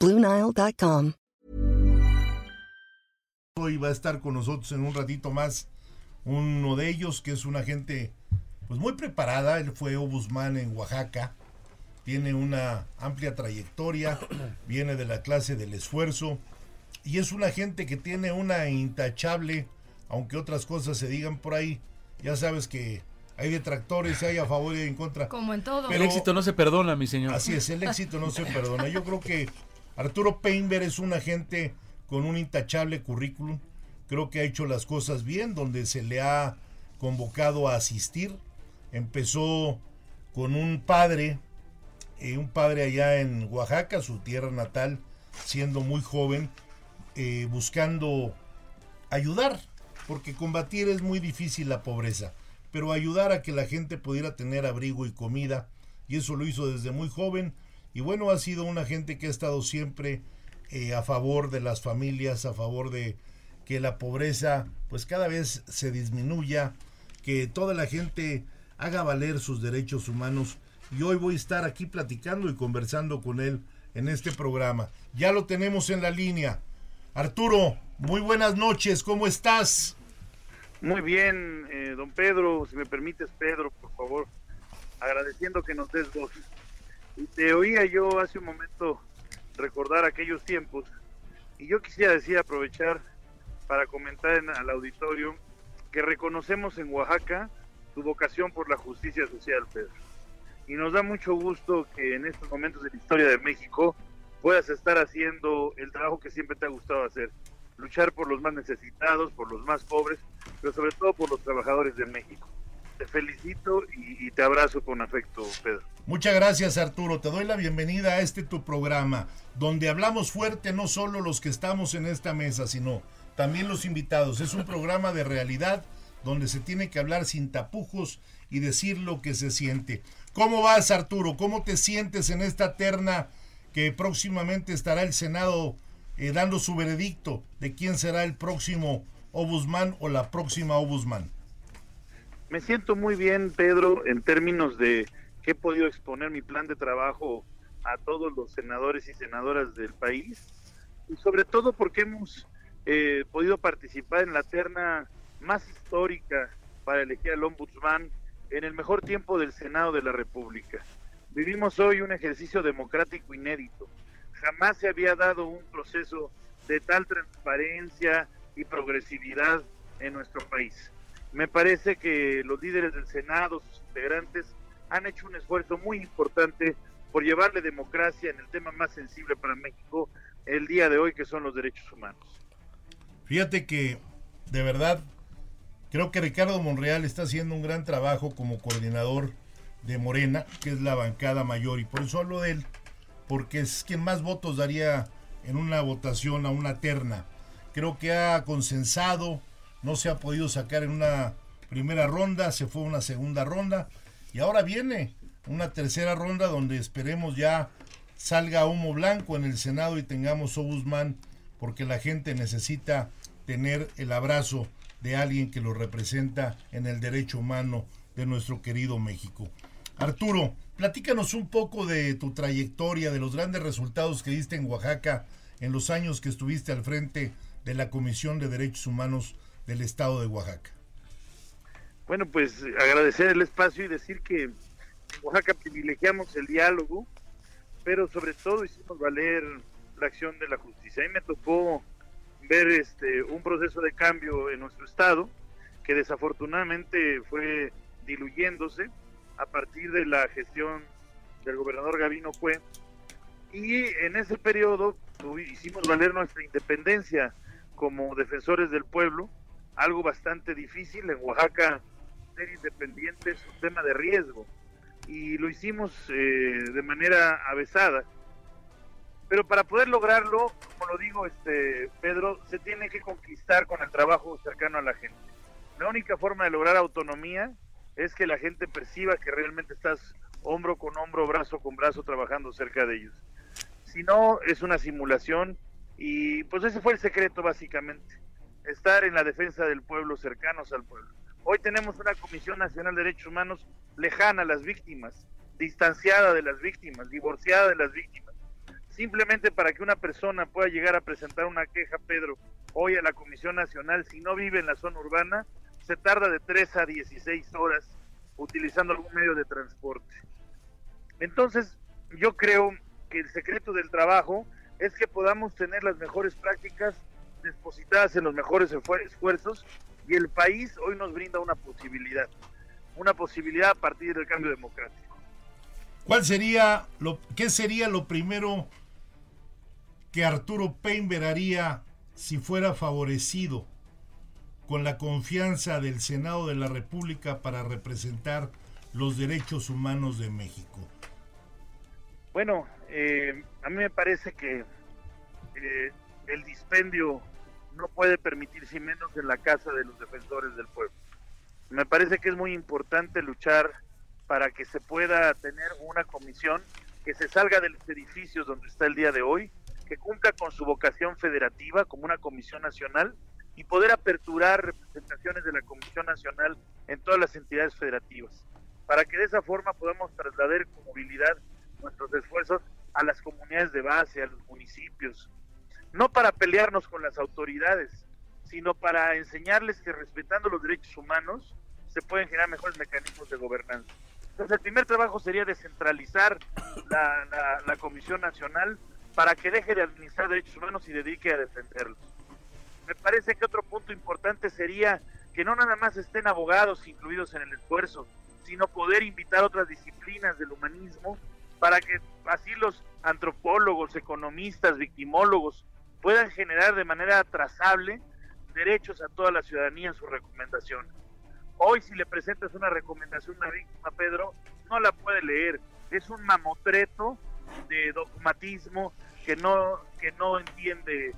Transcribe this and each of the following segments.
Bluenile.com. Hoy va a estar con nosotros en un ratito más uno de ellos que es una gente pues muy preparada. Él fue obusman en Oaxaca. Tiene una amplia trayectoria, viene de la clase del esfuerzo y es una gente que tiene una intachable aunque otras cosas se digan por ahí, ya sabes que hay detractores, hay a favor y en contra. Como en todo. el éxito no se perdona, mi señor. Así es, el éxito no se perdona. Yo creo que Arturo Peinber es un agente con un intachable currículum. Creo que ha hecho las cosas bien, donde se le ha convocado a asistir. Empezó con un padre, eh, un padre allá en Oaxaca, su tierra natal, siendo muy joven, eh, buscando ayudar porque combatir es muy difícil la pobreza, pero ayudar a que la gente pudiera tener abrigo y comida, y eso lo hizo desde muy joven, y bueno, ha sido una gente que ha estado siempre eh, a favor de las familias, a favor de que la pobreza pues cada vez se disminuya, que toda la gente haga valer sus derechos humanos, y hoy voy a estar aquí platicando y conversando con él en este programa. Ya lo tenemos en la línea. Arturo, muy buenas noches, ¿cómo estás? Muy bien, eh, don Pedro, si me permites, Pedro, por favor, agradeciendo que nos des voz. Te oía yo hace un momento recordar aquellos tiempos, y yo quisiera decir, aprovechar para comentar en, al auditorio que reconocemos en Oaxaca tu vocación por la justicia social, Pedro. Y nos da mucho gusto que en estos momentos de la historia de México puedas estar haciendo el trabajo que siempre te ha gustado hacer, luchar por los más necesitados, por los más pobres, pero sobre todo por los trabajadores de México. Felicito y, te abrazo con afecto, Pedro. Muchas gracias, Arturo. Te doy la bienvenida a este tu programa, donde hablamos fuerte no solo los que estamos en esta mesa, sino también los invitados. Es un programa de realidad donde se tiene que hablar sin tapujos y decir lo que se siente. ¿Cómo vas, Arturo? ¿Cómo te sientes en esta terna que próximamente estará el Senado eh, dando su veredicto de quién será el próximo Obusman o la próxima Obusman? Me siento muy bien, Pedro, en términos de que he podido exponer mi plan de trabajo a todos los senadores y senadoras del país y sobre todo porque hemos eh, podido participar en la terna más histórica para elegir al ombudsman en el mejor tiempo del Senado de la República. Vivimos hoy un ejercicio democrático inédito. Jamás se había dado un proceso de tal transparencia y progresividad en nuestro país. Me parece que los líderes del Senado, sus integrantes, han hecho un esfuerzo muy importante por llevarle democracia en el tema más sensible para México el día de hoy, que son los derechos humanos. Fíjate que, de verdad, creo que Ricardo Monreal está haciendo un gran trabajo como coordinador de Morena, que es la bancada mayor, y por eso hablo de él, porque es quien más votos daría en una votación a una terna. Creo que ha consensado, no se ha podido sacar en una primera ronda, se fue una segunda ronda, y ahora viene una tercera ronda donde esperemos ya salga humo blanco en el Senado y tengamos Obusman, porque la gente necesita tener el abrazo de alguien que lo representa en el derecho humano de nuestro querido México. Arturo, platícanos un poco de tu trayectoria, de los grandes resultados que diste en Oaxaca en los años que estuviste al frente de la Comisión de Derechos Humanos del Estado de Oaxaca. Bueno, pues agradecer el espacio y decir que en Oaxaca privilegiamos el diálogo, pero sobre todo hicimos valer la acción de la justicia. A mí me tocó ver este un proceso de cambio en nuestro estado que desafortunadamente fue diluyéndose a partir de la gestión del gobernador Gavino Cue. Y en ese periodo hicimos valer nuestra independencia como defensores del pueblo, algo bastante difícil. En Oaxaca, ser independiente es un tema de riesgo. Y lo hicimos eh, de manera avesada. Pero para poder lograrlo, como lo digo, este Pedro, se tiene que conquistar con el trabajo cercano a la gente. La única forma de lograr autonomía es que la gente perciba que realmente estás hombro con hombro, brazo con brazo trabajando cerca de ellos. Si no, es una simulación y pues ese fue el secreto básicamente, estar en la defensa del pueblo, cercanos al pueblo. Hoy tenemos una Comisión Nacional de Derechos Humanos lejana a las víctimas, distanciada de las víctimas, divorciada de las víctimas. Simplemente para que una persona pueda llegar a presentar una queja, Pedro, hoy a la Comisión Nacional, si no vive en la zona urbana, se tarda de 3 a 16 horas utilizando algún medio de transporte. Entonces, yo creo que el secreto del trabajo es que podamos tener las mejores prácticas depositadas en los mejores esfuerzos y el país hoy nos brinda una posibilidad, una posibilidad a partir del cambio democrático. ¿Cuál sería lo qué sería lo primero que Arturo Peinber haría si fuera favorecido con la confianza del Senado de la República para representar los derechos humanos de México? Bueno, eh, a mí me parece que eh, el dispendio no puede permitirse menos en la casa de los defensores del pueblo. Me parece que es muy importante luchar para que se pueda tener una comisión que se salga de los edificios donde está el día de hoy, que cumpla con su vocación federativa como una comisión nacional y poder aperturar representaciones de la Comisión Nacional en todas las entidades federativas, para que de esa forma podamos trasladar con movilidad nuestros esfuerzos a las comunidades de base, a los municipios, no para pelearnos con las autoridades, sino para enseñarles que respetando los derechos humanos se pueden generar mejores mecanismos de gobernanza. Entonces el primer trabajo sería descentralizar la, Comisión Nacional para que deje de administrar derechos humanos y dedique a defenderlos. Me parece que otro punto importante sería que no nada más estén abogados incluidos en el esfuerzo, sino poder invitar otras disciplinas del humanismo para que así los antropólogos, economistas, victimólogos puedan generar de manera trazable derechos a toda la ciudadanía en sus recomendaciones. Hoy si le presentas una recomendación a una víctima, Pedro, no la puede leer. Es un mamotreto de dogmatismo que no, que no entiende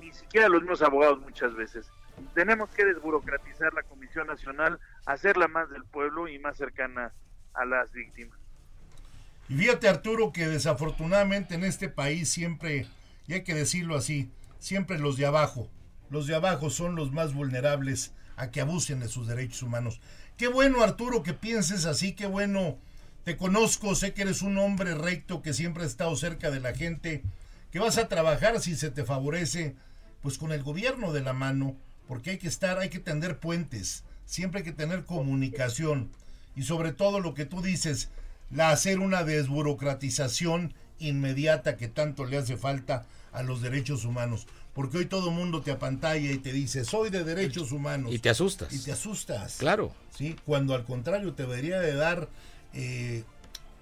ni siquiera los mismos abogados muchas veces. Tenemos que desburocratizar la Comisión Nacional, hacerla más del pueblo y más cercana a las víctimas. Y fíjate Arturo que desafortunadamente en este país siempre, y hay que decirlo así, siempre los de abajo, los de abajo son los más vulnerables a que abusen de sus derechos humanos. Qué bueno Arturo que pienses así, qué bueno, te conozco, sé que eres un hombre recto que siempre ha estado cerca de la gente, que vas a trabajar si se te favorece, pues con el gobierno de la mano, porque hay que estar, hay que tender puentes, siempre hay que tener comunicación y sobre todo lo que tú dices, la hacer una desburocratización inmediata que tanto le hace falta a los derechos humanos. Porque hoy todo el mundo te apantalla y te dice, soy de derechos humanos. Y te asustas. Y te asustas. Claro. ¿sí? Cuando al contrario te debería de dar eh,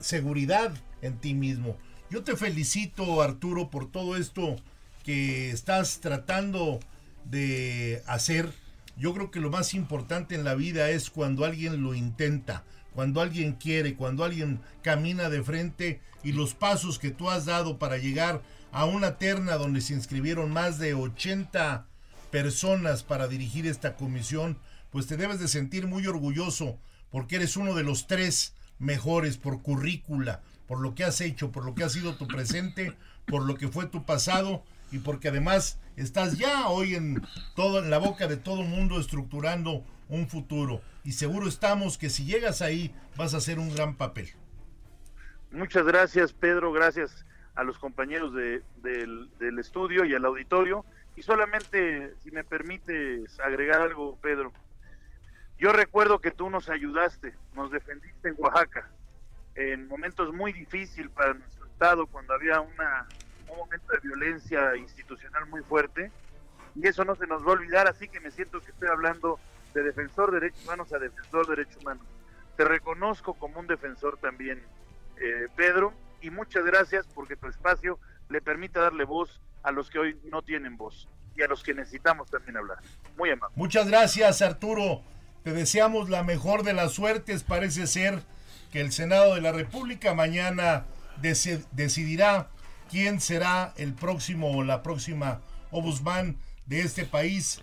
seguridad en ti mismo. Yo te felicito, Arturo, por todo esto que estás tratando de hacer. Yo creo que lo más importante en la vida es cuando alguien lo intenta, cuando alguien quiere, cuando alguien camina de frente y los pasos que tú has dado para llegar a una terna donde se inscribieron más de 80 personas para dirigir esta comisión, pues te debes de sentir muy orgulloso porque eres uno de los tres mejores por currícula, por lo que has hecho, por lo que ha sido tu presente, por lo que fue tu pasado y porque además estás ya hoy en todo en la boca de todo mundo estructurando un futuro. Y seguro estamos que si llegas ahí vas a hacer un gran papel. Muchas gracias Pedro, gracias a los compañeros de, del, estudio y al auditorio. Y solamente si me permites agregar algo Pedro, yo recuerdo que tú nos ayudaste, nos defendiste en Oaxaca en momentos muy difíciles para nuestro estado cuando había una, un momento de violencia institucional muy fuerte. Y eso no se nos va a olvidar, así que me siento que estoy hablando de defensor de derechos humanos a defensor de derechos humanos. Te reconozco como un defensor también, eh, Pedro, y muchas gracias porque tu espacio le permite darle voz a los que hoy no tienen voz y a los que necesitamos también hablar. Muy amable. Muchas gracias, Arturo. Te deseamos la mejor de las suertes. Parece ser que el Senado de la República mañana decidirá quién será el próximo o la próxima ombudsman de este país.